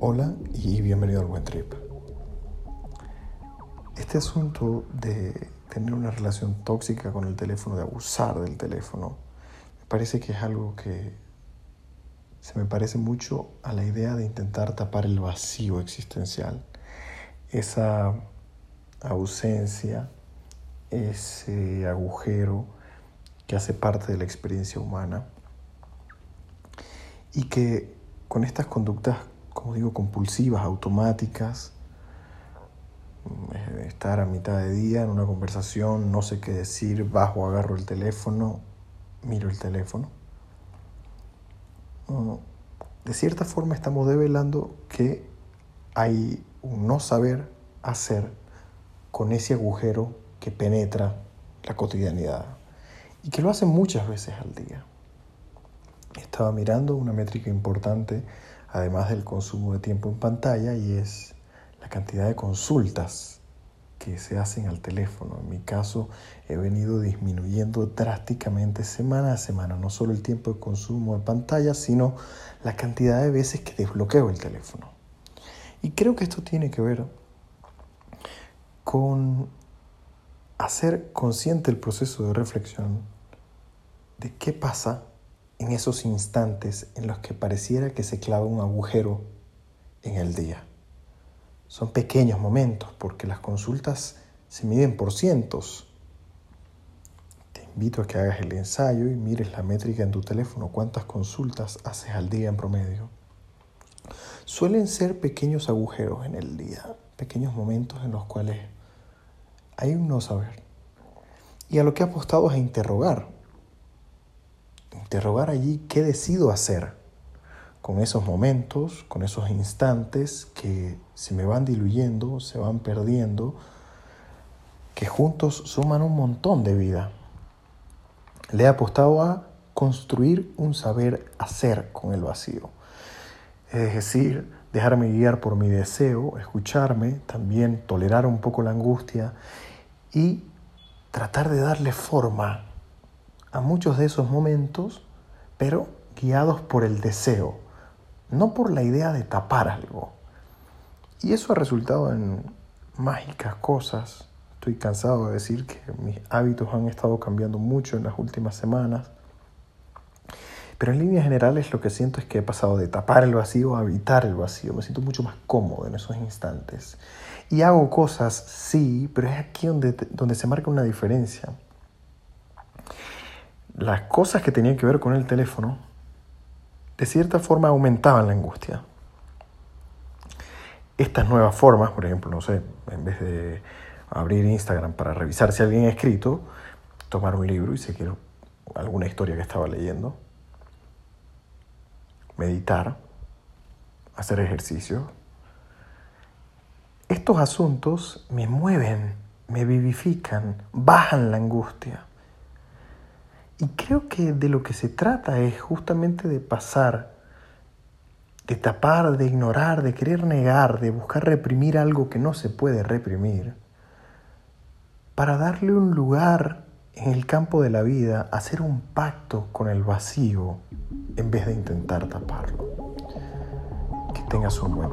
Hola y bienvenido al Buen Trip. Este asunto de tener una relación tóxica con el teléfono, de abusar del teléfono, me parece que es algo que se me parece mucho a la idea de intentar tapar el vacío existencial, esa ausencia, ese agujero que hace parte de la experiencia humana y que con estas conductas como digo, compulsivas, automáticas, estar a mitad de día en una conversación, no sé qué decir, bajo, agarro el teléfono, miro el teléfono. De cierta forma estamos develando que hay un no saber hacer con ese agujero que penetra la cotidianidad y que lo hacen muchas veces al día. Estaba mirando una métrica importante además del consumo de tiempo en pantalla, y es la cantidad de consultas que se hacen al teléfono. En mi caso, he venido disminuyendo drásticamente semana a semana, no solo el tiempo de consumo de pantalla, sino la cantidad de veces que desbloqueo el teléfono. Y creo que esto tiene que ver con hacer consciente el proceso de reflexión de qué pasa en esos instantes en los que pareciera que se clava un agujero en el día. Son pequeños momentos porque las consultas se miden por cientos. Te invito a que hagas el ensayo y mires la métrica en tu teléfono, cuántas consultas haces al día en promedio. Suelen ser pequeños agujeros en el día, pequeños momentos en los cuales hay un no saber. Y a lo que he apostado es a interrogar interrogar allí qué decido hacer con esos momentos, con esos instantes que se me van diluyendo, se van perdiendo, que juntos suman un montón de vida. Le he apostado a construir un saber hacer con el vacío. Es decir, dejarme guiar por mi deseo, escucharme, también tolerar un poco la angustia y tratar de darle forma a muchos de esos momentos, pero guiados por el deseo, no por la idea de tapar algo. Y eso ha resultado en mágicas cosas. Estoy cansado de decir que mis hábitos han estado cambiando mucho en las últimas semanas. Pero en líneas generales lo que siento es que he pasado de tapar el vacío a habitar el vacío. Me siento mucho más cómodo en esos instantes. Y hago cosas, sí, pero es aquí donde, donde se marca una diferencia las cosas que tenían que ver con el teléfono, de cierta forma aumentaban la angustia. Estas nuevas formas, por ejemplo, no sé, en vez de abrir Instagram para revisar si alguien ha escrito, tomar un libro y seguir alguna historia que estaba leyendo, meditar, hacer ejercicio. Estos asuntos me mueven, me vivifican, bajan la angustia. Y creo que de lo que se trata es justamente de pasar, de tapar, de ignorar, de querer negar, de buscar reprimir algo que no se puede reprimir, para darle un lugar en el campo de la vida, hacer un pacto con el vacío en vez de intentar taparlo. Que tengas un buen.